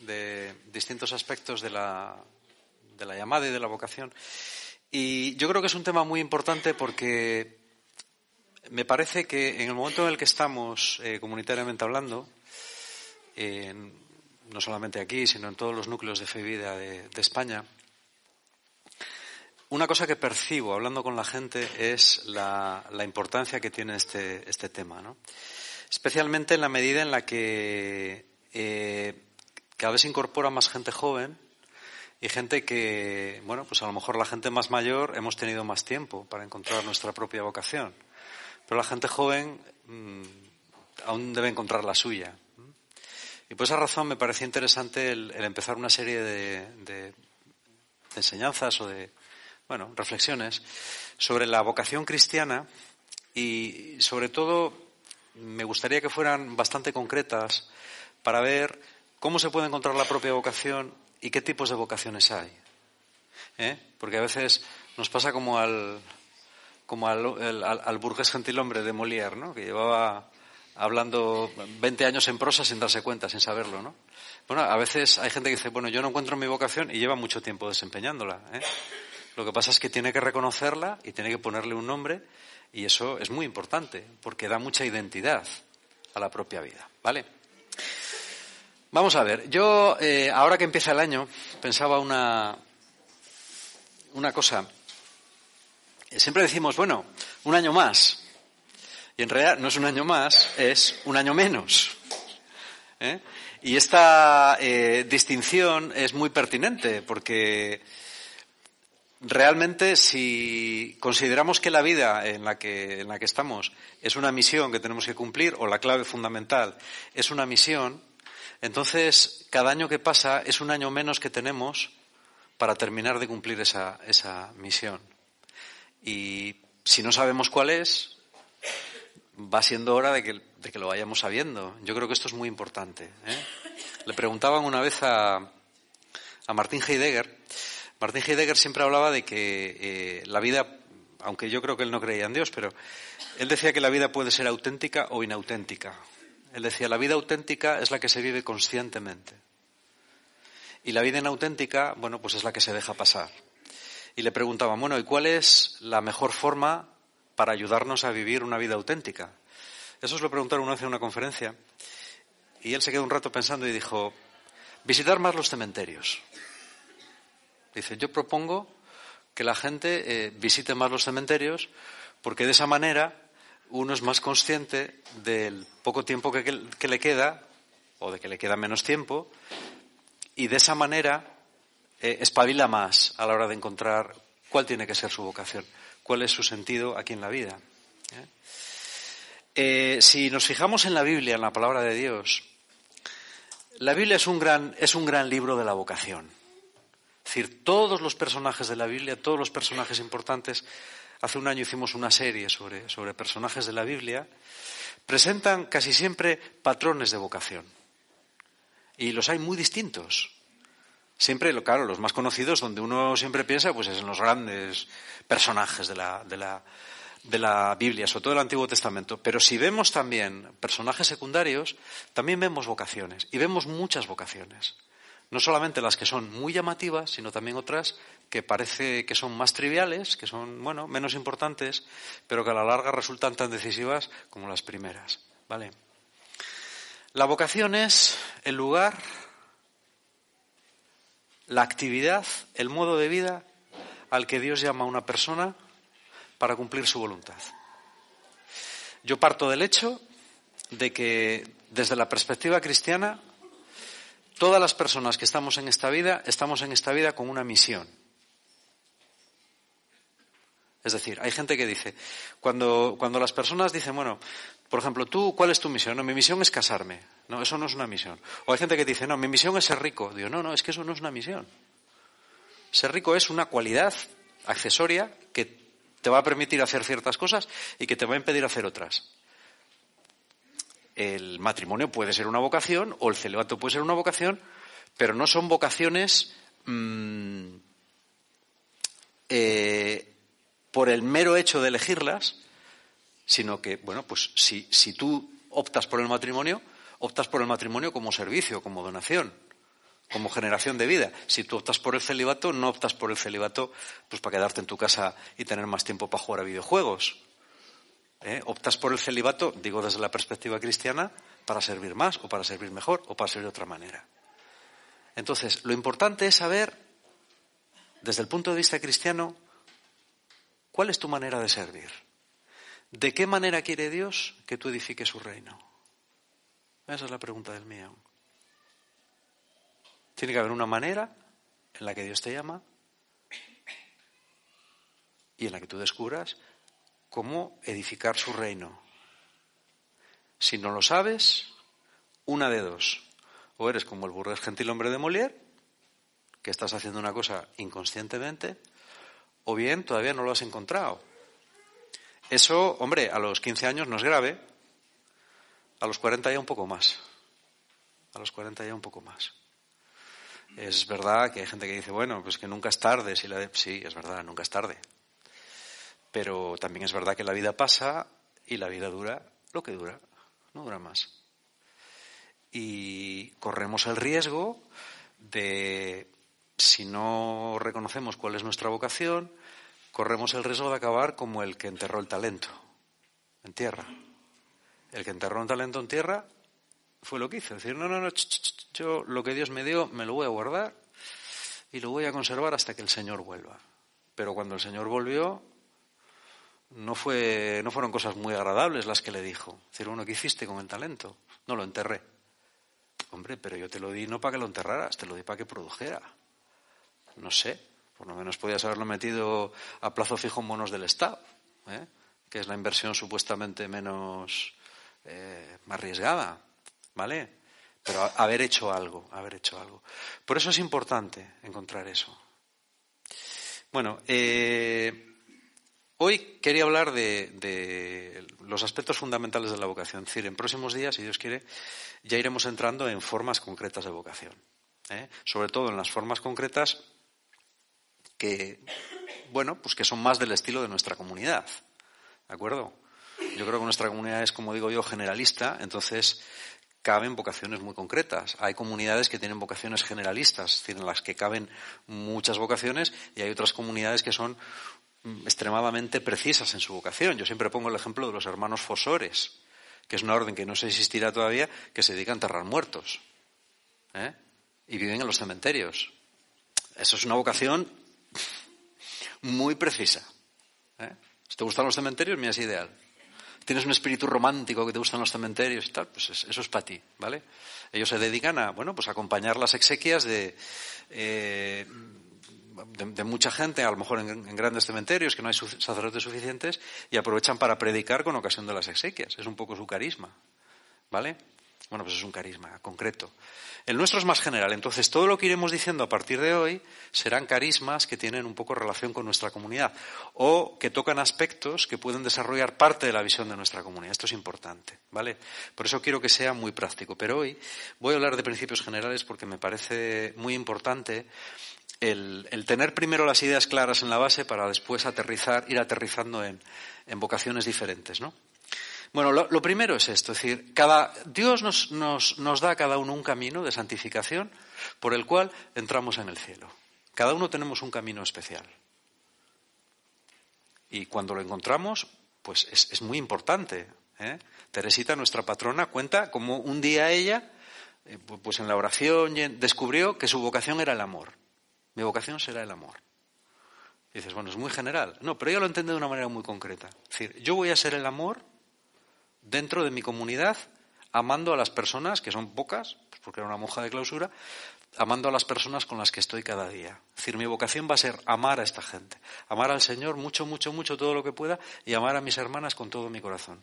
de distintos aspectos de la, de la llamada y de la vocación. Y yo creo que es un tema muy importante porque me parece que en el momento en el que estamos eh, comunitariamente hablando, no solamente aquí, sino en todos los núcleos de fe y vida de, España, una cosa que percibo hablando con la gente es la, importancia que tiene este, este tema, ¿no? especialmente en la medida en la que eh, cada vez incorpora más gente joven y gente que, bueno, pues a lo mejor la gente más mayor hemos tenido más tiempo para encontrar nuestra propia vocación, pero la gente joven mm, aún debe encontrar la suya. Y por esa razón me parece interesante el, empezar una serie de, enseñanzas o de, bueno, reflexiones sobre la vocación cristiana y sobre todo me gustaría que fueran bastante concretas para ver cómo se puede encontrar la propia vocación y qué tipos de vocaciones hay. ¿Eh? Porque a veces nos pasa como al, como al, al burgués gentilhombre de Molière, ¿no? que llevaba hablando 20 años en prosa sin darse cuenta, sin saberlo, ¿no? Bueno, a veces hay gente que dice, bueno, yo no encuentro mi vocación y lleva mucho tiempo desempeñándola. ¿eh? Lo que pasa es que tiene que reconocerla y tiene que ponerle un nombre y eso es muy importante porque da mucha identidad a la propia vida, ¿vale? Vamos a ver, yo eh, ahora que empieza el año pensaba una, una cosa. Siempre decimos, bueno, un año más, y en realidad no es un año más, es un año menos. ¿eh? Y esta eh, distinción es muy pertinente porque realmente si consideramos que la vida en la que, en la que estamos es una misión que tenemos que cumplir o la clave fundamental es una misión, entonces cada año que pasa es un año menos que tenemos para terminar de cumplir esa, esa misión. Y si no sabemos cuál es, va siendo hora de que, de que, lo vayamos sabiendo. Yo creo que esto es muy importante. ¿eh? Le preguntaban una vez a, a Martín Heidegger. Martín Heidegger siempre hablaba de que eh, la vida, aunque yo creo que él no creía en Dios, pero él decía que la vida puede ser auténtica o inauténtica. Él decía, la vida auténtica es la que se vive conscientemente. Y la vida inauténtica, bueno, pues es la que se deja pasar. Y le preguntaban, bueno, ¿y cuál es la mejor forma para ayudarnos a vivir una vida auténtica. Eso os lo preguntaron una vez en una conferencia y él se quedó un rato pensando y dijo, visitar más los cementerios. Dice, yo propongo que la gente eh, visite más los cementerios porque de esa manera uno es más consciente del poco tiempo que, le queda o de que le queda menos tiempo y de esa manera eh, espabila más a la hora de encontrar cuál tiene que ser su vocación cuál es su sentido aquí en la vida. ¿eh? Eh, si nos fijamos en la Biblia, en la palabra de Dios, la Biblia es un gran, es un gran libro de la vocación. Es decir, todos los personajes de la Biblia, todos los personajes importantes, hace un año hicimos una serie sobre, sobre personajes de la Biblia, presentan casi siempre patrones de vocación. Y los hay muy distintos. Siempre, claro, los más conocidos, donde uno siempre piensa, pues es en los grandes personajes de la, de la, de la Biblia, sobre todo el Antiguo Testamento. Pero si vemos también personajes secundarios, también vemos vocaciones. Y vemos muchas vocaciones. No solamente las que son muy llamativas, sino también otras que parece que son más triviales, que son, bueno, menos importantes, pero que a la larga resultan tan decisivas como las primeras. ¿Vale? La vocación es el lugar la actividad, el modo de vida al que Dios llama a una persona para cumplir su voluntad. Yo parto del hecho de que desde la perspectiva cristiana, todas las personas que estamos en esta vida, estamos en esta vida con una misión. Es decir, hay gente que dice, cuando, cuando las personas dicen, bueno, por ejemplo, tú, ¿cuál es tu misión? No, mi misión es casarme. No, eso no es una misión. O hay gente que dice, no, mi misión es ser rico. Digo, no, no, es que eso no es una misión. Ser rico es una cualidad accesoria que te va a permitir hacer ciertas cosas y que te va a impedir hacer otras. El matrimonio puede ser una vocación o el celibato puede ser una vocación, pero no son vocaciones mm, eh, por el mero hecho de elegirlas, sino que, bueno, pues si, si tú optas por el matrimonio, optas por el matrimonio como servicio, como donación. como generación de vida. Si tú optas por el celibato, no optas por el celibato pues para quedarte en tu casa y tener más tiempo para jugar a videojuegos. ¿Eh? Optas por el celibato, digo desde la perspectiva cristiana, para servir más o para servir mejor o para servir de otra manera. Entonces, lo importante es saber, desde el punto de vista cristiano, cuál es tu manera de servir. ¿De qué manera quiere Dios que tú edifiques su reino? Esa es la pregunta del mío. Tiene que haber una manera en la que Dios te llama y en la que tú descubras cómo edificar su reino. Si no lo sabes, una de dos. O eres como el burgués gentil hombre de Molière, que estás haciendo una cosa inconscientemente, o bien todavía no lo has encontrado. Eso, hombre, a los 15 años no es grave, a los 40 ya un poco más. A los 40 ya un poco más. Es verdad que hay gente que dice, bueno, pues que nunca es tarde. Sí, es verdad, nunca es tarde. Pero también es verdad que la vida pasa y la vida dura lo que dura, no dura más. Y corremos el riesgo de, si no reconocemos cuál es nuestra vocación, corremos el riesgo de acabar como el que enterró el talento en tierra. El que enterró un talento en tierra fue lo que hizo. Decir, no, no, no, yo lo que Dios me dio me lo voy a guardar y lo voy a conservar hasta que el Señor vuelva. Pero cuando el Señor volvió, no, fue, no fueron cosas muy agradables las que le dijo. Decir, bueno, ¿qué hiciste con el talento? No lo enterré. Hombre, pero yo te lo di no para que lo enterraras, te lo di para que produjera. No sé, por lo menos podías haberlo metido a plazo fijo en bonos del Estado, ¿eh? que es la inversión supuestamente menos eh, arriesgada. ¿vale? Pero haber hecho algo, haber hecho algo. Por eso es importante encontrar eso. Bueno, eh, hoy quería hablar de, los aspectos fundamentales de la vocación. Es decir, en próximos días, si Dios quiere, ya iremos entrando en formas concretas de vocación. Sobre todo en las formas concretas que, bueno, pues que son más del estilo de nuestra comunidad. ¿De acuerdo? Yo creo que nuestra comunidad es, como digo yo, generalista, entonces caben vocaciones muy concretas. Hay comunidades que tienen vocaciones generalistas, es decir, en las que caben muchas vocaciones, y hay otras comunidades que son mm, extremadamente precisas en su vocación. Yo siempre pongo el ejemplo de los hermanos fosores, que es una orden que no se existirá todavía, que se dedica a enterrar muertos. ¿eh? Y viven en los cementerios. Eso es una vocación muy precisa. ¿eh? Si te gustan los cementerios, mira, es ideal tienes un espíritu romántico que te gustan los cementerios y tal, pues eso es para ti, ¿vale? Ellos se dedican a, bueno, pues a acompañar las exequias de, eh, de, mucha gente, a lo mejor en, grandes cementerios que no hay sacerdotes suficientes, y aprovechan para predicar con ocasión de las exequias. Es un poco su carisma, ¿vale? Bueno, pues es un carisma concreto. El nuestro es más general. Entonces, todo lo que iremos diciendo a partir de hoy serán carismas que tienen un poco relación con nuestra comunidad o que tocan aspectos que pueden desarrollar parte de la visión de nuestra comunidad. Esto es importante, ¿vale? Por eso quiero que sea muy práctico. Pero hoy voy a hablar de principios generales porque me parece muy importante el, tener primero las ideas claras en la base para después aterrizar, ir aterrizando en, en vocaciones diferentes, ¿no? Bueno, lo, primero es esto, es decir, cada, Dios nos, nos, nos da a cada uno un camino de santificación por el cual entramos en el cielo. Cada uno tenemos un camino especial. Y cuando lo encontramos, pues es, muy importante. ¿eh? Teresita, nuestra patrona, cuenta cómo un día ella, eh, pues en la oración, descubrió que su vocación era el amor. Mi vocación será el amor. Y dices, bueno, es muy general. No, pero ella lo entiende de una manera muy concreta. Es decir, yo voy a ser el amor dentro de mi comunidad, amando a las personas, que son pocas, pues porque era una monja de clausura, amando a las personas con las que estoy cada día. Es decir, mi vocación va a ser amar a esta gente, amar al Señor mucho, mucho, mucho, todo lo que pueda, y amar a mis hermanas con todo mi corazón.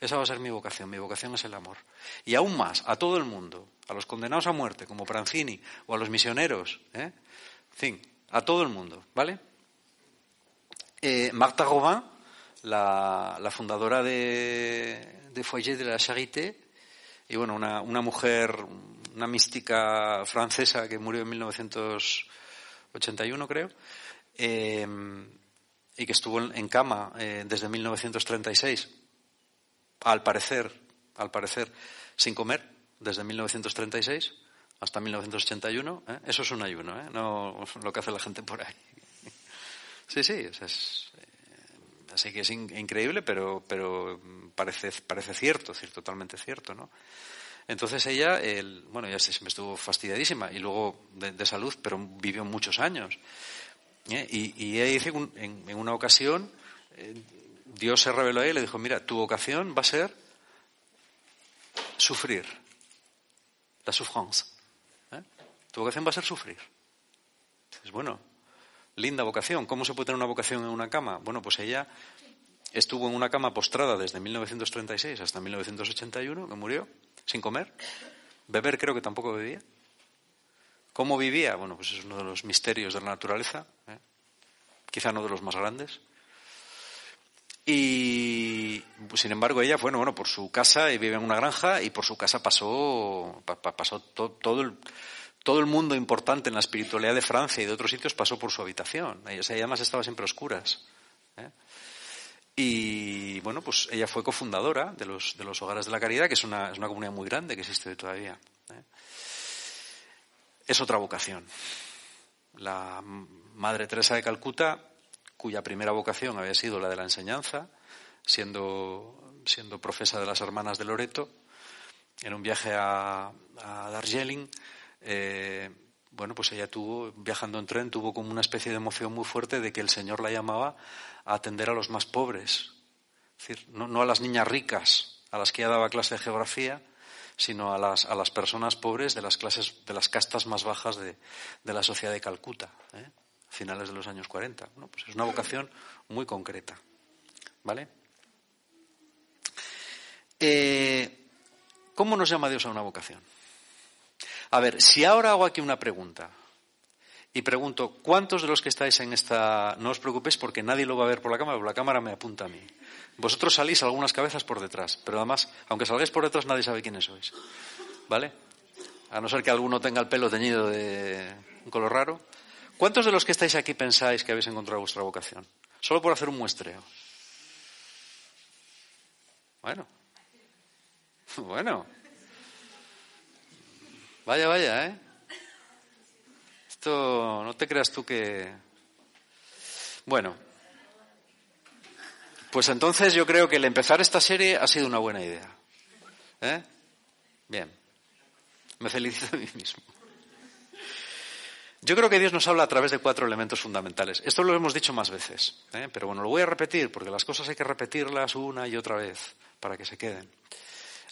Esa va a ser mi vocación, mi vocación es el amor. Y aún más, a todo el mundo, a los condenados a muerte, como Pranzini, o a los misioneros, ¿eh? en fin, a todo el mundo, ¿vale? Eh, Marta Robin la, fundadora de, de, Foyer de la Charité, y bueno, una, mujer, una mística francesa que murió en 1981, creo, eh, y que estuvo en, cama eh, desde 1936, al parecer, al parecer, sin comer, desde 1936, hasta 1981. ¿eh? Eso es un ayuno, ¿eh? no lo que hace la gente por ahí. Sí, sí, es, eh, así que es increíble, pero, pero parece, parece cierto, es totalmente cierto, ¿no? Entonces ella, el, bueno, ya se me estuvo fastidiadísima y luego de, salud, pero vivió muchos años. ¿eh? Y, ella dice en, en una ocasión, Dios se reveló a ella y le dijo, mira, tu vocación va a ser sufrir, la souffrance. ¿eh? Tu vocación va a ser sufrir. Es bueno, linda vocación. ¿Cómo se puede tener una vocación en una cama? Bueno, pues ella estuvo en una cama postrada desde 1936 hasta 1981, que murió, sin comer. Beber creo que tampoco bebía. ¿Cómo vivía? Bueno, pues es uno de los misterios de la naturaleza, ¿eh? quizá uno de los más grandes. Y sin embargo ella, bueno, bueno, por su casa y vive en una granja y por su casa pasó, pasó todo, el, todo el mundo importante en la espiritualidad de Francia y de otros sitios pasó por su habitación. Ella, además estaba siempre a oscuras. ¿eh? Y bueno, pues ella fue cofundadora de los, Hogares de la Caridad, que es una, comunidad muy grande que existe todavía. ¿eh? Es otra vocación. La Madre Teresa de Calcuta cuya primera vocación había sido la de la enseñanza, siendo, siendo profesa de las hermanas de Loreto, en un viaje a, Darjeeling, eh, bueno, pues ella tuvo, viajando en tren, tuvo como una especie de emoción muy fuerte de que el Señor la llamaba a atender a los más pobres. Es decir, no, a las niñas ricas, a las que ella daba clase de geografía, sino a las, a las personas pobres de las clases, de las castas más bajas de, de la sociedad de Calcuta. ¿eh? finales de los años 40. pues es una vocación muy concreta. ¿Vale? Eh, ¿Cómo nos llama Dios a una vocación? A ver, si ahora hago aquí una pregunta y pregunto, ¿cuántos de los que estáis en esta... No os preocupéis porque nadie lo va a ver por la cámara, porque la cámara me apunta a mí. Vosotros salís algunas cabezas por detrás, pero además, aunque salgáis por detrás, nadie sabe quiénes sois. ¿Vale? A no ser que alguno tenga el pelo teñido de un color raro. ¿Cuántos de los que estáis aquí pensáis que habéis encontrado vuestra vocación? Solo por hacer un muestreo. Bueno. Bueno. Vaya, vaya, ¿eh? Esto no te creas tú que... Bueno. Pues entonces yo creo que el empezar esta serie ha sido una buena idea. ¿Eh? Bien. Me felicito a mí mismo. Yo creo que Dios nos habla a través de cuatro elementos fundamentales. Esto lo hemos dicho más veces, ¿eh? pero bueno, lo voy a repetir porque las cosas hay que repetirlas una y otra vez para que se queden.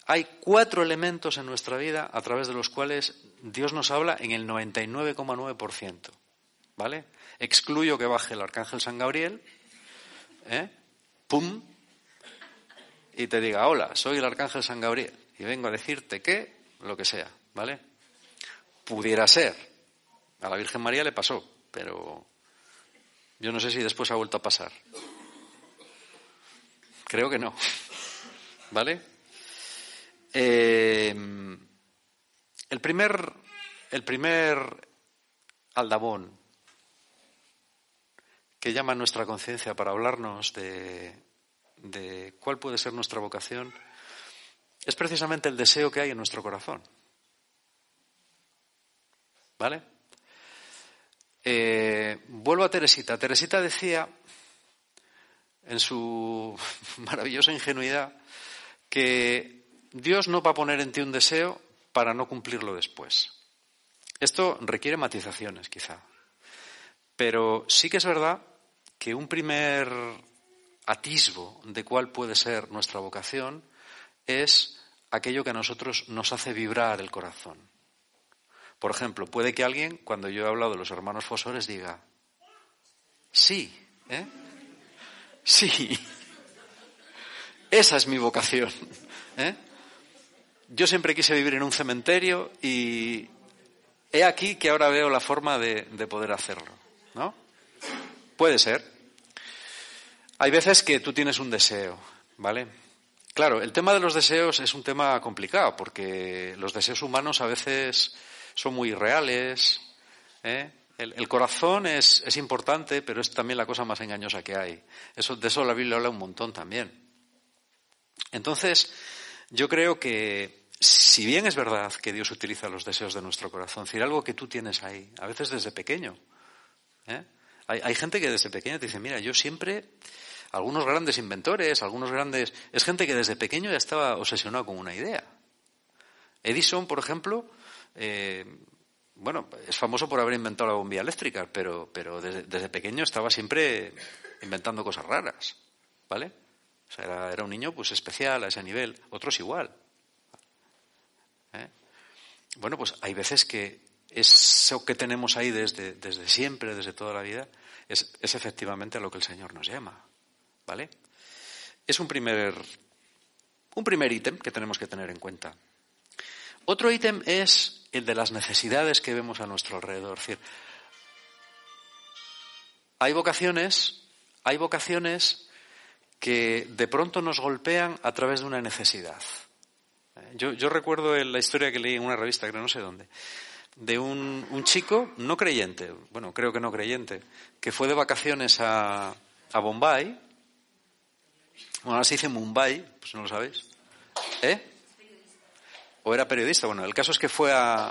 Hay cuatro elementos en nuestra vida a través de los cuales Dios nos habla en el 99,9%. ¿Vale? Excluyo que baje el arcángel San Gabriel, ¿eh? ¡pum! y te diga, hola, soy el arcángel San Gabriel y vengo a decirte que, lo que sea, ¿vale? Pudiera ser, a la Virgen María le pasó, pero yo no sé si después ha vuelto a pasar. Creo que no. ¿Vale? Eh, el primer, el primer aldabón que llama a nuestra conciencia para hablarnos de, de cuál puede ser nuestra vocación es precisamente el deseo que hay en nuestro corazón. ¿Vale? Eh, vuelvo a Teresita. Teresita decía, en su maravillosa ingenuidad, que Dios no va a poner en ti un deseo para no cumplirlo después. Esto requiere matizaciones, quizá. Pero sí que es verdad que un primer atisbo de cuál puede ser nuestra vocación es aquello que a nosotros nos hace vibrar el corazón. Por ejemplo, puede que alguien, cuando yo he hablado de los hermanos fosores, diga, sí, ¿eh? Sí, esa es mi vocación. ¿eh? Yo siempre quise vivir en un cementerio y he aquí que ahora veo la forma de, de poder hacerlo. ¿No? Puede ser. Hay veces que tú tienes un deseo, ¿vale? Claro, el tema de los deseos es un tema complicado porque los deseos humanos a veces son muy reales. ¿eh? El, corazón es, es, importante, pero es también la cosa más engañosa que hay. Eso, de eso la Biblia habla un montón también. Entonces, yo creo que si bien es verdad que Dios utiliza los deseos de nuestro corazón, es decir, algo que tú tienes ahí, a veces desde pequeño. ¿eh? Hay, gente que desde pequeño te dice, mira, yo siempre, algunos grandes inventores, algunos grandes, es gente que desde pequeño ya estaba obsesionado con una idea. Edison, por ejemplo, eh, bueno, es famoso por haber inventado la bombilla eléctrica, pero, pero desde, pequeño estaba siempre inventando cosas raras, ¿vale? Era, era un niño pues especial a ese nivel, otros igual. ¿Eh? Bueno, pues hay veces que eso que tenemos ahí desde, desde siempre, desde toda la vida, es, es, efectivamente a lo que el Señor nos llama. ¿Vale? Es un primer, un primer ítem que tenemos que tener en cuenta. Otro ítem es el de las necesidades que vemos a nuestro alrededor. Es decir, hay vocaciones, hay vocaciones que de pronto nos golpean a través de una necesidad. Yo, yo recuerdo la historia que leí en una revista, que no sé dónde, de un, chico no creyente, bueno, creo que no creyente, que fue de vacaciones a, a Bombay. Bueno, ahora se dice Mumbai, pues no lo sabéis. ¿Eh? O era periodista. Bueno, el caso es que fue a,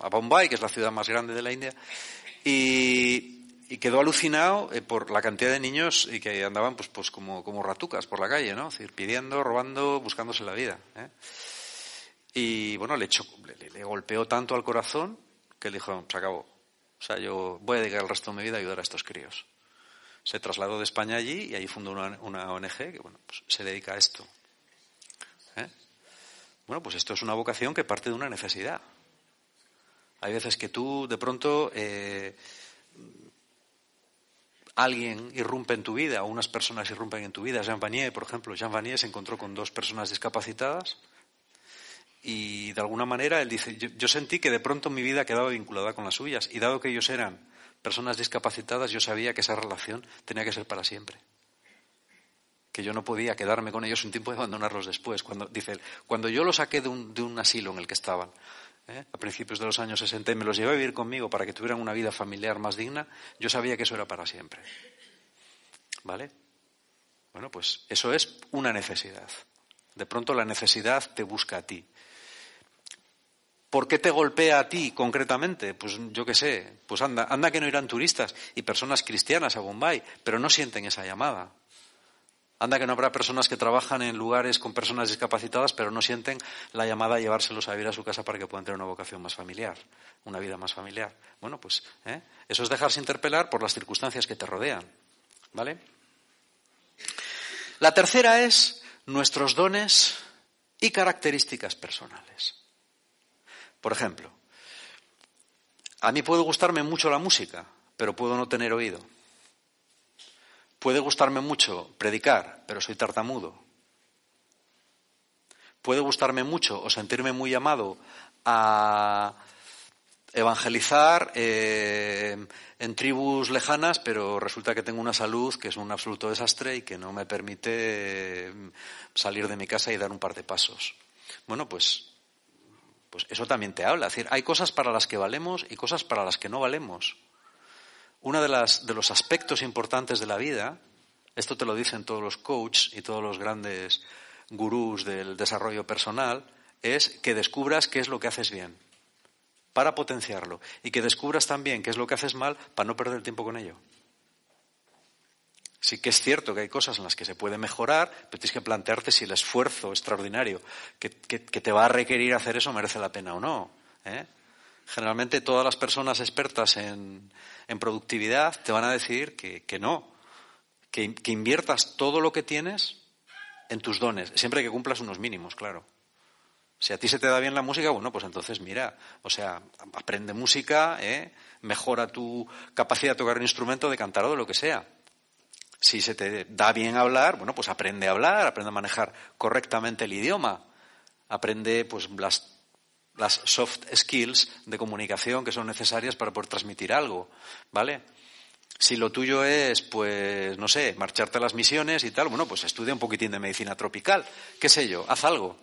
a Bombay, que es la ciudad más grande de la India, y, y quedó alucinado eh, por la cantidad de niños que andaban pues, pues como, como ratucas por la calle, ¿no? Es decir, pidiendo, robando, buscándose la vida. ¿eh? Y bueno, le, echó, le, golpeó tanto al corazón que le dijo, se acabó. O sea, yo voy a dedicar el resto de mi vida a ayudar a estos críos. Se trasladó de España allí y ahí fundó una, una ONG que bueno, pues se dedica a esto. ¿Eh? Bueno, pues esto es una vocación que parte de una necesidad. Hay veces que tú de pronto alguien irrumpe en tu vida o unas personas irrumpen en tu vida. Jean Vanier, por ejemplo, Jean Vanier se encontró con dos personas discapacitadas y de alguna manera él dice, yo, yo, sentí que de pronto mi vida quedaba vinculada con las suyas y dado que ellos eran personas discapacitadas, yo sabía que esa relación tenía que ser para siempre. Que yo no podía quedarme con ellos un tiempo y abandonarlos después. Cuando, dice él, cuando yo los saqué de un, de un asilo en el que estaban, ¿eh? a principios de los años 60 y me los llevé a vivir conmigo para que tuvieran una vida familiar más digna, yo sabía que eso era para siempre. ¿Vale? Bueno, pues eso es una necesidad. De pronto la necesidad te busca a ti. ¿Por qué te golpea a ti concretamente? Pues yo qué sé, pues anda, anda que no irán turistas y personas cristianas a Bombay, pero no sienten esa llamada. Anda que no habrá personas que trabajan en lugares con personas discapacitadas, pero no sienten la llamada a llevárselos a vivir a su casa para que puedan tener una vocación más familiar, una vida más familiar. Bueno, pues ¿eh? eso es dejarse interpelar por las circunstancias que te rodean. ¿Vale? La tercera es nuestros dones y características personales. Por ejemplo, a mí puede gustarme mucho la música, pero puedo no tener oído. Puede gustarme mucho predicar, pero soy tartamudo. Puede gustarme mucho o sentirme muy llamado a evangelizar eh, en tribus lejanas, pero resulta que tengo una salud que es un absoluto desastre y que no me permite eh, salir de mi casa y dar un par de pasos. Bueno, pues pues eso también te habla. Es decir, hay cosas para las que valemos y cosas para las que no valemos. Uno de, los aspectos importantes de la vida, esto te lo dicen todos los coaches y todos los grandes gurús del desarrollo personal, es que descubras qué es lo que haces bien para potenciarlo y que descubras también qué es lo que haces mal para no perder tiempo con ello. Sí que es cierto que hay cosas en las que se puede mejorar, pero tienes que plantearte si el esfuerzo extraordinario que, que, que te va a requerir hacer eso merece la pena o no. ¿eh? Generalmente todas las personas expertas en, en productividad te van a decir que, que no, que, que, inviertas todo lo que tienes en tus dones, siempre que cumplas unos mínimos, claro. Si a ti se te da bien la música, bueno, pues entonces mira, o sea, aprende música, ¿eh? mejora tu capacidad de tocar un instrumento, de cantar o de lo que sea si se te da bien hablar, bueno, pues aprende a hablar, aprende a manejar correctamente el idioma, aprende pues las, las soft skills de comunicación que son necesarias para poder transmitir algo, ¿vale? Si lo tuyo es, pues, no sé, marcharte a las misiones y tal, bueno, pues estudia un poquitín de medicina tropical, qué sé yo, haz algo.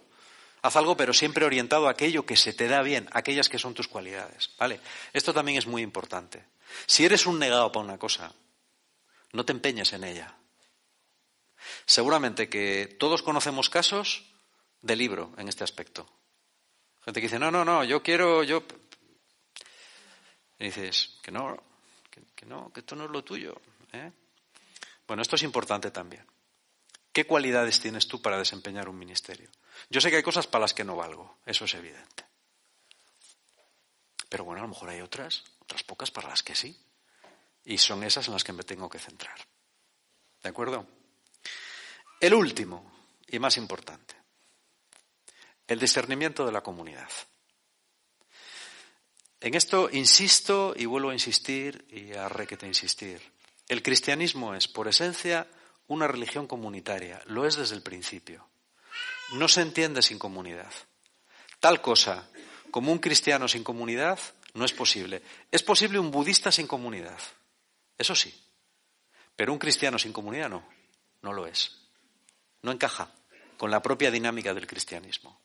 Haz algo, pero siempre orientado a aquello que se te da bien, aquellas que son tus cualidades, ¿vale? Esto también es muy importante. Si eres un negado para una cosa, no te empeñes en ella. Seguramente que todos conocemos casos de libro en este aspecto. Gente dice, no, no, no, yo quiero, yo... Y dices, que no, que, no, que esto no es lo tuyo. ¿eh? Bueno, esto es importante también. ¿Qué cualidades tienes tú para desempeñar un ministerio? Yo sé que hay cosas para las que no valgo, eso es evidente. Pero bueno, a lo mejor hay otras, otras pocas para las que sí. Y son esas en las que me tengo que centrar. ¿De acuerdo? El último y más importante, el discernimiento de la comunidad. En esto insisto y vuelvo a insistir y a requete insistir. El cristianismo es, por esencia, una religión comunitaria. Lo es desde el principio. No se entiende sin comunidad. Tal cosa como un cristiano sin comunidad no es posible. Es posible un budista sin comunidad. Eso sí. Pero un cristiano sin comunidad no. No lo es. No encaja con la propia dinámica del cristianismo.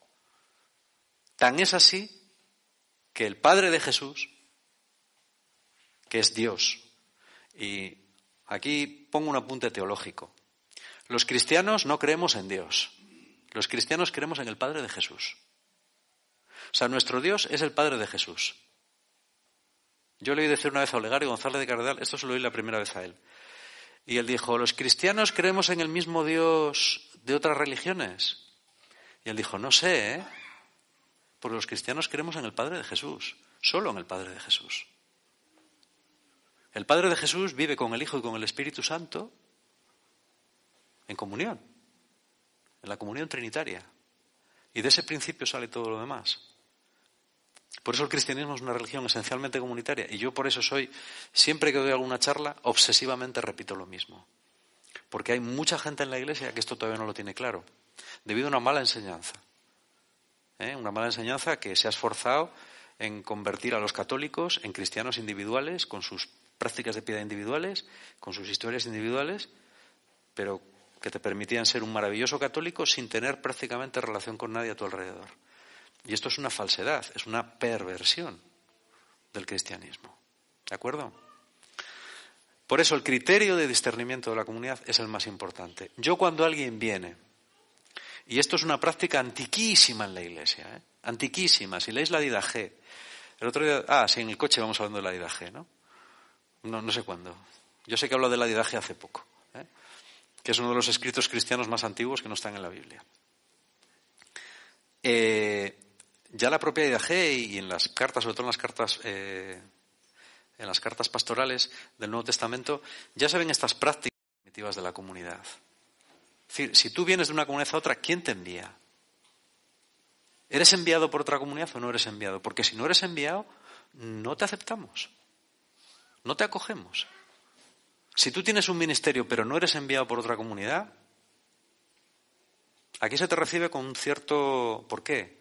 Tan es así que el Padre de Jesús, que es Dios, y aquí pongo un apunte teológico, los cristianos no creemos en Dios, los cristianos creemos en el Padre de Jesús. O sea, nuestro Dios es el Padre de Jesús. Yo le oí decir una vez a Olegario González de Cardenal, esto se lo oí la primera vez a él, y él dijo, ¿los cristianos creemos en el mismo Dios de otras religiones? Y él dijo, no sé, ¿eh? Porque los cristianos creemos en el Padre de Jesús, solo en el Padre de Jesús. El Padre de Jesús vive con el Hijo y con el Espíritu Santo en comunión, en la comunión trinitaria. Y de ese principio sale todo lo demás. Por eso el cristianismo es una religión esencialmente comunitaria. Y yo por eso soy, siempre que doy alguna charla, obsesivamente repito lo mismo. Porque hay mucha gente en la iglesia que esto todavía no lo tiene claro, debido a una mala enseñanza. ¿Eh? una mala enseñanza que se ha esforzado en convertir a los católicos en cristianos individuales, con sus prácticas de piedad individuales, con sus historias individuales, pero que te permitían ser un maravilloso católico sin tener prácticamente relación con nadie a tu alrededor. Y esto es una falsedad, es una perversión del cristianismo. ¿De acuerdo? Por eso el criterio de discernimiento de la comunidad es el más importante. Yo cuando alguien viene y esto es una práctica antiquísima en la iglesia, ¿eh? antiquísima. Si leéis la Didaje, el otro día, ah, sí, en el coche vamos hablando de la Didaje, ¿no? No, no sé cuándo. Yo sé que hablo de la Didaje hace poco, ¿eh? que es uno de los escritos cristianos más antiguos que no están en la Biblia. Eh, ya la propia Didaje y en las cartas, sobre todo en las cartas, en las cartas pastorales del Nuevo Testamento, ya se ven estas prácticas primitivas de la comunidad decir, si tú vienes de una comunidad a otra, ¿quién te envía? ¿Eres enviado por otra comunidad o no eres enviado? Porque si no eres enviado, no te aceptamos. No te acogemos. Si tú tienes un ministerio pero no eres enviado por otra comunidad, aquí se te recibe con un cierto... ¿Por qué?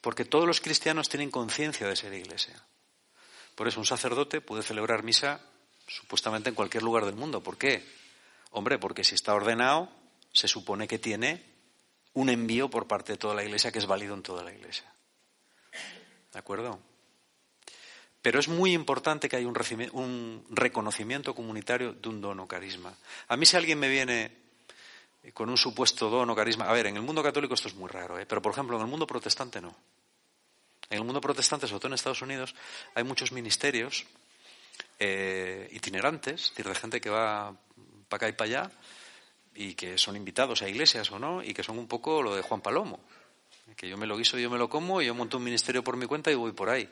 Porque todos los cristianos tienen conciencia de ser iglesia. Por eso un sacerdote puede celebrar misa supuestamente en cualquier lugar del mundo. ¿Por qué? Hombre, porque si está ordenado, se supone que tiene un envío por parte de toda la Iglesia que es válido en toda la Iglesia. ¿De acuerdo? Pero es muy importante que haya un, reconocimiento comunitario de un don o carisma. A mí si alguien me viene con un supuesto don o carisma, a ver, en el mundo católico esto es muy raro, ¿eh? pero por ejemplo en el mundo protestante no. En el mundo protestante, sobre todo en Estados Unidos, hay muchos ministerios eh, itinerantes, es decir, de gente que va para acá y para allá, y que son invitados a iglesias o no, y que son un poco lo de Juan Palomo, que yo me lo guiso, yo me lo como, y yo monto un ministerio por mi cuenta y voy por ahí.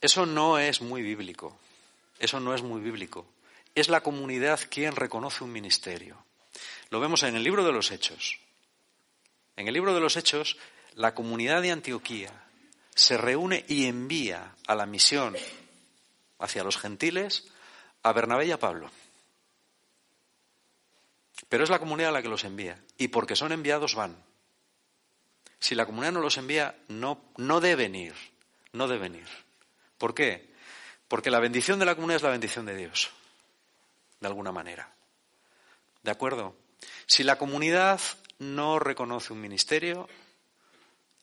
Eso no es muy bíblico, eso no es muy bíblico. Es la comunidad quien reconoce un ministerio. Lo vemos en el libro de los Hechos. En el libro de los Hechos, la comunidad de Antioquía se reúne y envía a la misión hacia los gentiles a Bernabé y a Pablo. Pero es la comunidad la que los envía. Y porque son enviados van. Si la comunidad no los envía, no, no deben ir. No deben ir. ¿Por qué? Porque la bendición de la comunidad es la bendición de Dios. De alguna manera. ¿De acuerdo? Si la comunidad no reconoce un ministerio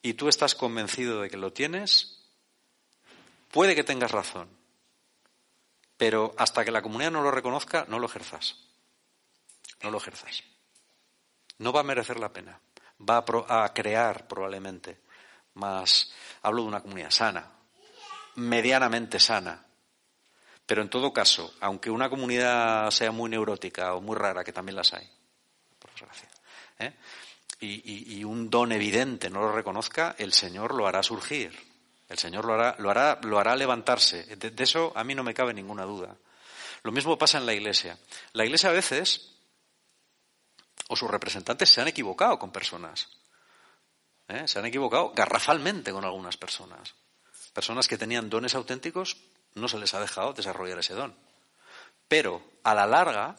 y tú estás convencido de que lo tienes, puede que tengas razón. Pero hasta que la comunidad no lo reconozca, no lo ejerzas no lo ejerzas. No va a merecer la pena. Va a, crear probablemente más, hablo de una comunidad sana, medianamente sana. Pero en todo caso, aunque una comunidad sea muy neurótica o muy rara, que también las hay, por desgracia, ¿eh? y, un don evidente no lo reconozca, el Señor lo hará surgir. El Señor lo hará, lo hará, lo hará levantarse. de eso a mí no me cabe ninguna duda. Lo mismo pasa en la Iglesia. La Iglesia a veces, o sus representantes, se han equivocado con personas. ¿eh? Se han equivocado garrafalmente con algunas personas. Personas que tenían dones auténticos, no se les ha dejado desarrollar ese don. Pero, a la larga,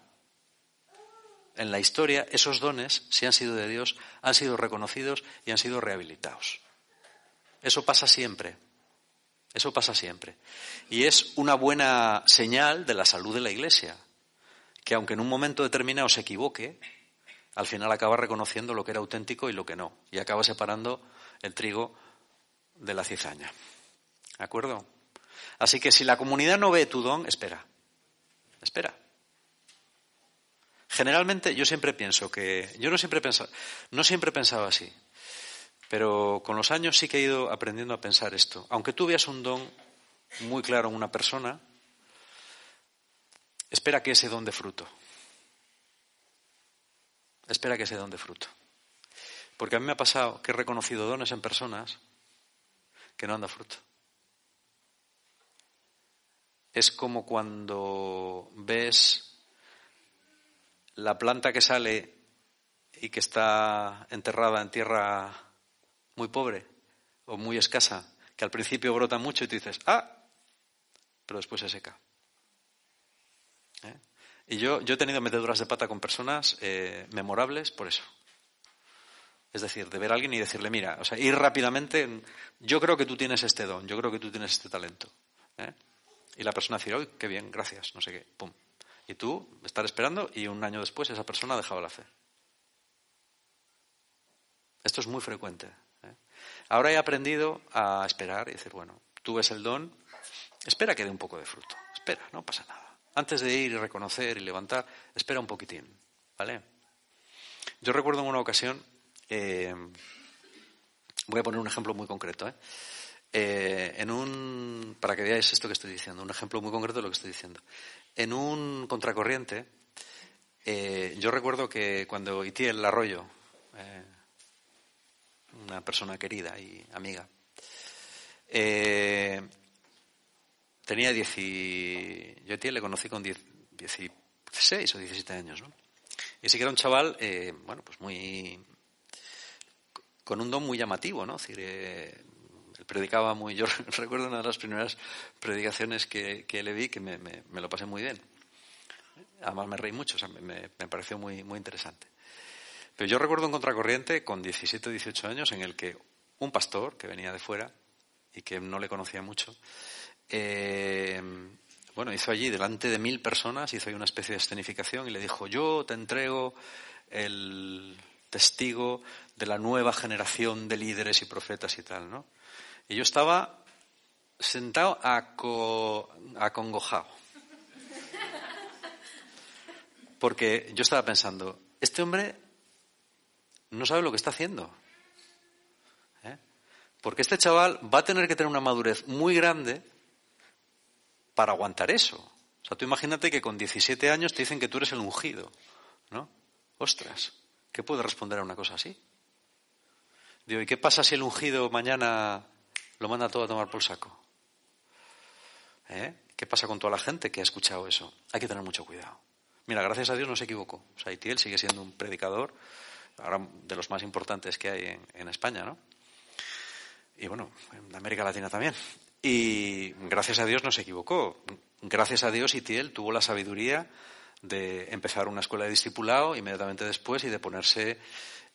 en la historia, esos dones, si han sido de Dios, han sido reconocidos y han sido rehabilitados. Eso pasa siempre. Eso pasa siempre. Y es una buena señal de la salud de la Iglesia, que aunque en un momento determinado se equivoque, al final acaba reconociendo lo que era auténtico y lo que no, y acaba separando el trigo de la cizaña. ¿De acuerdo? Así que si la comunidad no ve tu don, espera. Espera. Generalmente yo siempre pienso que, yo no siempre pensaba, no siempre pensaba así, pero con los años sí que he ido aprendiendo a pensar esto. Aunque tú veas un don muy claro en una persona, espera que ese don de fruto. Espera que ese don de fruto. Porque a mí me ha pasado que he reconocido dones en personas que no han dado fruto. Es como cuando ves la planta que sale y que está enterrada en tierra muy pobre o muy escasa, que al principio brota mucho y tú dices, ah, pero después se seca. Y yo, yo he tenido meteduras de pata con personas eh, memorables por eso. Es decir, de ver a alguien y decirle, mira, o sea, ir rápidamente, yo creo que tú tienes este don, yo creo que tú tienes este talento. ¿eh? Y la persona decir, uy, qué bien, gracias, no sé qué, pum. Y tú estar esperando y un año después esa persona dejaba la fe. Esto es muy frecuente. ¿eh? Ahora he aprendido a esperar y decir, bueno, tú ves el don, espera que dé un poco de fruto, espera, no pasa nada. Antes de ir y reconocer y levantar, espera un poquitín, ¿vale? Yo recuerdo en una ocasión, eh, voy a poner un ejemplo muy concreto, ¿eh? ¿eh? en un, para que veáis esto que estoy diciendo, un ejemplo muy concreto de lo que estoy diciendo. En un contracorriente, eh, yo recuerdo que cuando Itiel Arroyo, una persona querida y amiga, tenía 10 yo a ti le conocí con 16 o 17 años, ¿no? Y sí que era un chaval, eh, bueno, pues muy, con un don muy llamativo, ¿no? Es decir, eh, él predicaba muy, yo recuerdo una de las primeras predicaciones que, le vi que me, lo pasé muy bien. Además me reí mucho, o sea, me, me, pareció muy, muy interesante. Pero yo recuerdo un contracorriente con 17 o 18 años en el que un pastor que venía de fuera y que no le conocía mucho, eh, bueno, hizo allí delante de mil personas, hizo ahí una especie de escenificación y le dijo, yo te entrego el testigo de la nueva generación de líderes y profetas y tal, ¿no? Y yo estaba sentado acongojado. Porque yo estaba pensando, este hombre no sabe lo que está haciendo. ¿eh? Porque este chaval va a tener que tener una madurez muy grande para aguantar eso. O sea, tú imagínate que con 17 años te dicen que tú eres el ungido, ¿no? Ostras, ¿qué puede responder a una cosa así? Digo, ¿y qué pasa si el ungido mañana lo manda todo a tomar por saco? ¿Eh? ¿Qué pasa con toda la gente que ha escuchado eso? Hay que tener mucho cuidado. Mira, gracias a Dios no se equivocó. O sea, Itiel sigue siendo un predicador, ahora de los más importantes que hay en, en España, ¿no? Y bueno, en América Latina también. Y gracias a Dios no se equivocó. Gracias a Dios Itiel tuvo la sabiduría de empezar una escuela de discipulado inmediatamente después y de ponerse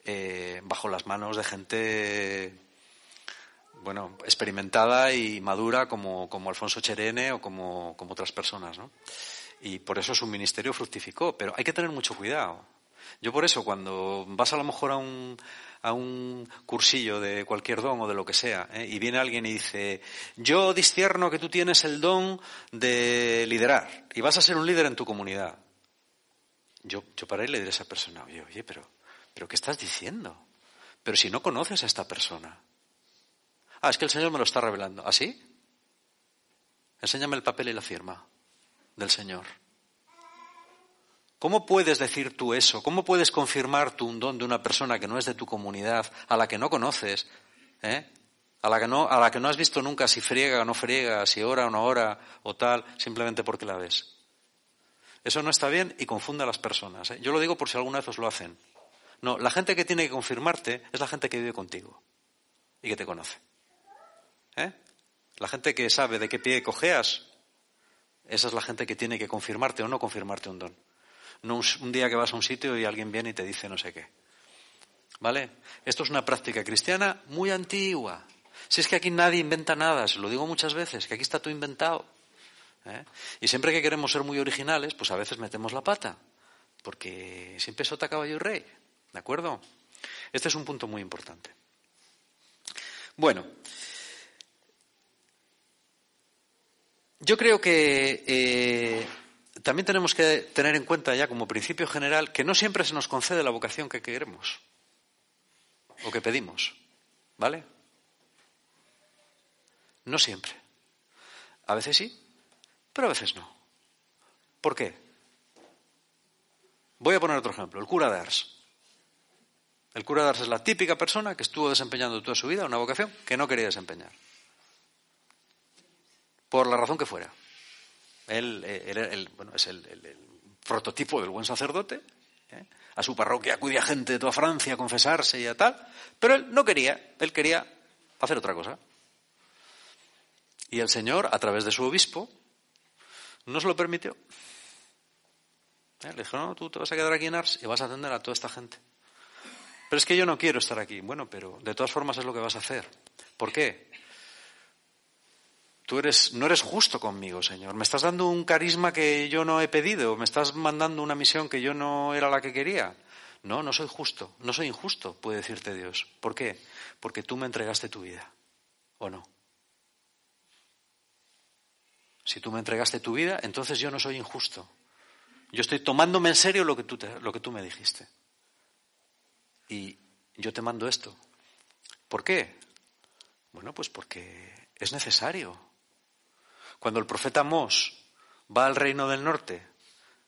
eh, bajo las manos de gente bueno experimentada y madura como, como Alfonso Cherene o como, como otras personas, ¿no? Y por eso su ministerio fructificó. Pero hay que tener mucho cuidado. Yo por eso cuando vas a lo mejor a un, a un cursillo de cualquier don o de lo que sea, ¿eh? y viene alguien y dice, yo discierno que tú tienes el don de liderar y vas a ser un líder en tu comunidad. Yo, yo para él le diré a esa persona, oye, oye, pero, pero ¿qué estás diciendo? Pero si no conoces a esta persona. Ah, es que el Señor me lo está revelando. ¿Así? ¿Ah, Enséñame el papel y la firma del Señor. ¿Cómo puedes decir tú eso? ¿Cómo puedes confirmar tú un don de una persona que no es de tu comunidad, a la que no conoces, ¿eh? a, la que no, has visto nunca si friega o no friega, si ora o no ora o tal, simplemente porque la ves? Eso no está bien y confunde a las personas. ¿eh? Yo lo digo por si alguna vez os lo hacen. No, la gente que tiene que confirmarte es la gente que vive contigo y que te conoce. ¿Eh? La gente que sabe de qué pie cojeas, esa es la gente que tiene que confirmarte o no confirmarte un don. No un, día que vas a un sitio y alguien viene y te dice no sé qué. ¿Vale? Esto es una práctica cristiana muy antigua. Si es que aquí nadie inventa nada, se lo digo muchas veces, que aquí está todo inventado. ¿eh? Y siempre que queremos ser muy originales, pues a veces metemos la pata, porque siempre sota caballo y rey. ¿De acuerdo? Este es un punto muy importante. Bueno, yo creo que eh, también tenemos que tener en cuenta ya como principio general que no siempre se nos concede la vocación que queremos o que pedimos. ¿Vale? No siempre. A veces sí, pero a veces no. ¿Por qué? Voy a poner otro ejemplo, el cura de Ars. El cura de Ars es la típica persona que estuvo desempeñando toda su vida una vocación que no quería desempeñar. Por la razón que fuera. Él, eh, bueno, es el, prototipo del buen sacerdote. ¿eh? A su parroquia acudía gente de toda Francia a confesarse y a tal. Pero él no quería. Él quería hacer otra cosa. Y el Señor, a través de su obispo, no se lo permitió. ¿Eh? Le dijo, no, tú te vas a quedar aquí en Ars y vas a atender a toda esta gente. Pero es que yo no quiero estar aquí. Bueno, pero de todas formas es lo que vas a hacer. ¿Por qué? Tú eres, no eres justo conmigo, Señor. Me estás dando un carisma que yo no he pedido. Me estás mandando una misión que yo no era la que quería. No, no soy justo. No soy injusto, puede decirte Dios. ¿Por qué? Porque tú me entregaste tu vida. ¿O no? Si tú me entregaste tu vida, entonces yo no soy injusto. Yo estoy tomándome en serio lo que tú, lo que tú me dijiste. Y yo te mando esto. ¿Por qué? Bueno, pues porque es necesario. Cuando el profeta Mos va al reino del norte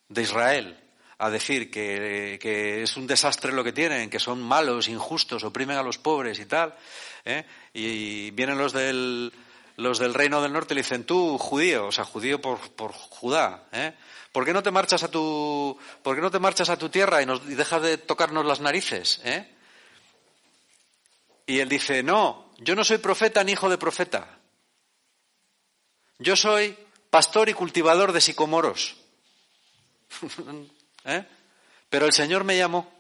de Israel a decir que, es un desastre lo que tienen, que son malos, injustos, oprimen a los pobres y tal, ¿eh? y vienen los del, los del reino del norte y le dicen, tú, judío, o sea, judío por, por Judá, ¿eh? ¿por qué no te marchas a tu, por qué no te marchas a tu tierra y, nos, y dejas de tocarnos las narices? ¿eh? Y él dice, no, yo no soy profeta ni hijo de profeta. Yo soy pastor y cultivador de sicomoros. ¿Eh? Pero el Señor me llamó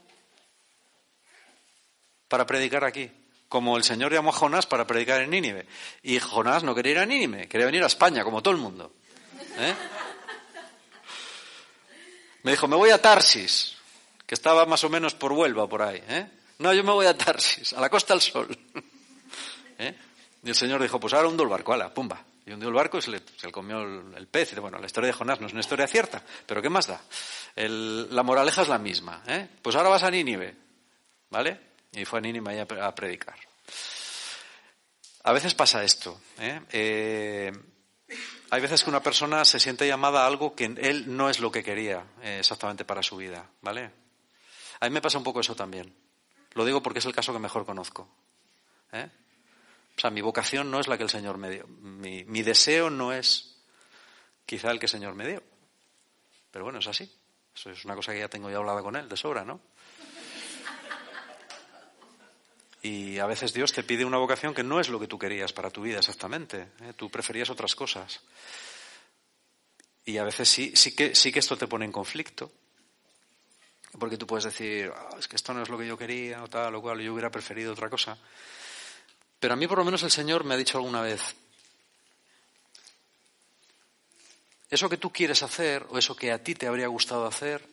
para predicar aquí, como el Señor llamó a Jonás para predicar en Nínive. Y Jonás no quería ir a Nínive, quería venir a España, como todo el mundo. ¿Eh? Me dijo, me voy a Tarsis, que estaba más o menos por Huelva, por ahí. ¿eh? No, yo me voy a Tarsis, a la Costa del Sol. ¿Eh? Y el Señor dijo, pues ahora hundo el barco, ala, pumba. Y hundió el barco y se le, comió el, pez. Bueno, la historia de Jonás no es una historia cierta, pero ¿qué más da? la moraleja es la misma. ¿eh? Pues ahora vas a Nínive, ¿vale? Y fue a Nínive a, a predicar. A veces pasa esto. ¿eh? ¿eh? hay veces que una persona se siente llamada a algo que él no es lo que quería eh, exactamente para su vida, ¿vale? A mí me pasa un poco eso también. Lo digo porque es el caso que mejor conozco. ¿eh? O sea, mi vocación no es la que el Señor me dio. Mi, deseo no es quizá el que el Señor me dio. Pero bueno, es así. Eso es una cosa que ya tengo ya hablada con Él, de sobra, ¿no? Y a veces Dios te pide una vocación que no es lo que tú querías para tu vida exactamente. ¿eh? Tú preferías otras cosas. Y a veces sí, sí, que, sí que esto te pone en conflicto. Porque tú puedes decir, ah, es que esto no es lo que yo quería o tal o cual, yo hubiera preferido otra cosa. Pero a mí por lo menos el Señor me ha dicho alguna vez, eso que tú quieres hacer o eso que a ti te habría gustado hacer,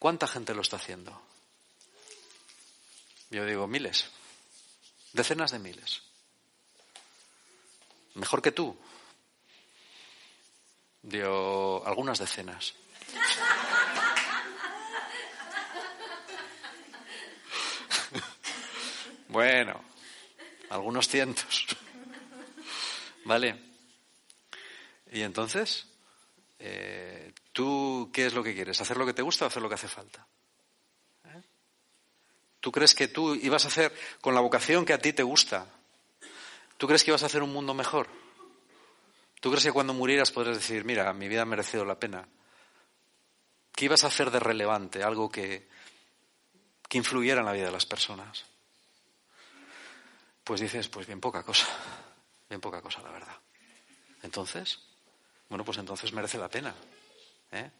¿cuánta gente lo está haciendo? Yo digo miles, decenas de miles. Mejor que tú. Digo, algunas decenas. bueno, algunos cientos. ¿Vale? Y entonces, eh, ¿tú qué es lo que quieres? ¿Hacer lo que te gusta o hacer lo que hace falta? ¿Eh? ¿Tú crees que tú ibas a hacer con la vocación que a ti te gusta? ¿Tú crees que ibas a hacer un mundo mejor? ¿Tú crees que cuando murieras podrías decir, mira, mi vida ha merecido la pena? ¿Qué ibas a hacer de relevante? Algo que, que influyera en la vida de las personas. Pues dices, pues bien poca cosa, bien poca cosa, la verdad. Entonces, bueno, pues entonces merece la pena. ¿eh?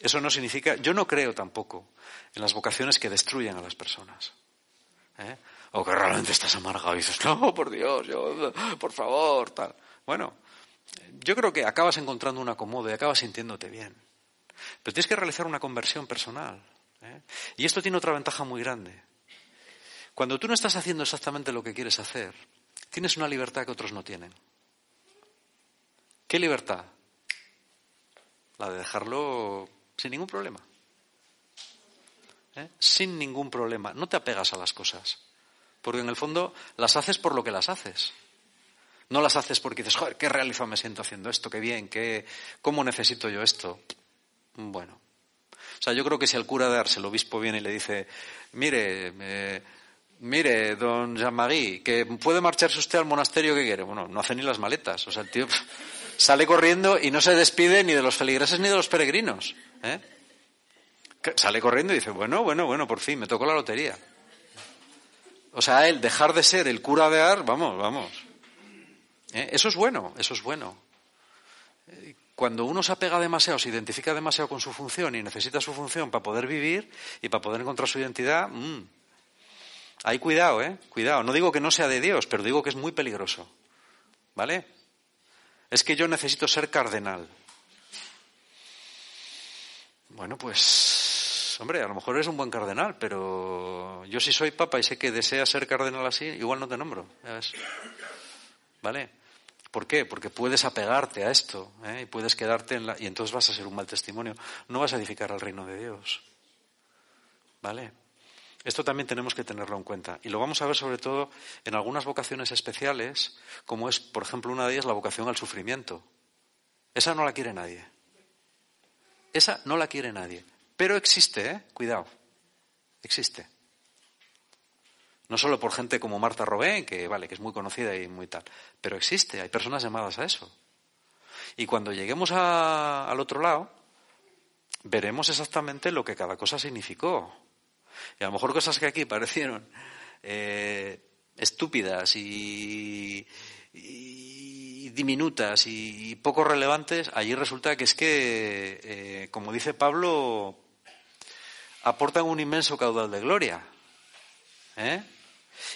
Eso no significa, yo no creo tampoco en las vocaciones que destruyen a las personas. ¿eh? O que realmente estás amargado y dices, no, por Dios, yo, por favor, tal. Bueno, yo creo que acabas encontrando un acomodo y acabas sintiéndote bien. Pero tienes que realizar una conversión personal. ¿eh? Y esto tiene otra ventaja muy grande. Cuando tú no estás haciendo exactamente lo que quieres hacer, tienes una libertad que otros no tienen. ¿Qué libertad? La de dejarlo sin ningún problema. ¿Eh? Sin ningún problema. No te apegas a las cosas. Porque en el fondo las haces por lo que las haces. No las haces porque dices, joder, qué realizado me siento haciendo esto, qué bien, qué, cómo necesito yo esto. Bueno. O sea, yo creo que si al cura de Ars el obispo viene y le dice, mire, mire, don Jean-Marie, que puede marcharse usted al monasterio que quiere. Bueno, no hace ni las maletas. O sea, el tío sale corriendo y no se despide ni de los feligreses ni de los peregrinos. ¿eh? Sale corriendo y dice, bueno, bueno, bueno, por fin, me tocó la lotería. O sea, él dejar de ser el cura de Ars, vamos, vamos. ¿Eh? Eso es bueno, eso es bueno. Cuando uno se apega demasiado, se identifica demasiado con su función y necesita su función para poder vivir y para poder encontrar su identidad, mmm, hay cuidado, ¿eh? Cuidado. No digo que no sea de Dios, pero digo que es muy peligroso. ¿Vale? Es que yo necesito ser cardenal. Bueno, pues, hombre, a lo mejor eres un buen cardenal, pero yo si soy papa y sé que desea ser cardenal así, igual no te nombro. ¿Vale? ¿Por qué? Porque puedes apegarte a esto ¿eh? y puedes quedarte en la... y entonces vas a ser un mal testimonio. No vas a edificar al reino de Dios. ¿Vale? Esto también tenemos que tenerlo en cuenta. Y lo vamos a ver sobre todo en algunas vocaciones especiales, como es, por ejemplo, una de ellas la vocación al sufrimiento. Esa no la quiere nadie. Esa no la quiere nadie. Pero existe, ¿eh? Cuidado. Existe. No solo por gente como Marta Robén, que vale, que es muy conocida y muy tal, pero existe, hay personas llamadas a eso. Y cuando lleguemos al otro lado, veremos exactamente lo que cada cosa significó. Y a lo mejor cosas que aquí parecieron eh, estúpidas y, diminutas y, poco relevantes, allí resulta que es que, eh, como dice Pablo, aportan un inmenso caudal de gloria. ¿Eh?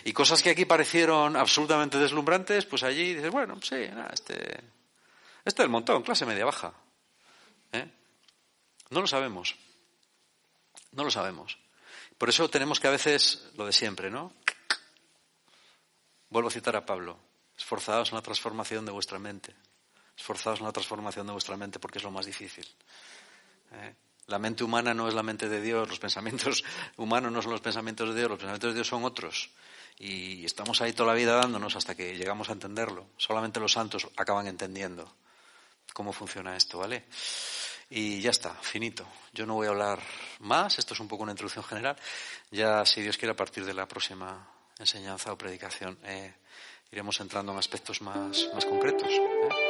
Y cosas que aquí parecieron absolutamente deslumbrantes, pues allí dices, bueno, sí, este, este es el montón, clase media baja. No lo sabemos. No lo sabemos. Por eso tenemos que a veces lo de siempre, ¿no? Vuelvo a citar a Pablo. Esforzados en la transformación de vuestra mente. Esforzados en la transformación de vuestra mente porque es lo más difícil. ¿Eh? La mente humana no es la mente de Dios, los pensamientos humanos no son los pensamientos de Dios, los pensamientos de Dios son otros. Y estamos ahí toda la vida dándonos hasta que llegamos a entenderlo. Solamente los santos acaban entendiendo cómo funciona esto, ¿vale? Y ya está, finito. Yo no voy a hablar más, esto es un poco una introducción general. Ya, si Dios quiere, a partir de la próxima enseñanza o predicación, eh, iremos entrando en aspectos más, más concretos. ¿eh?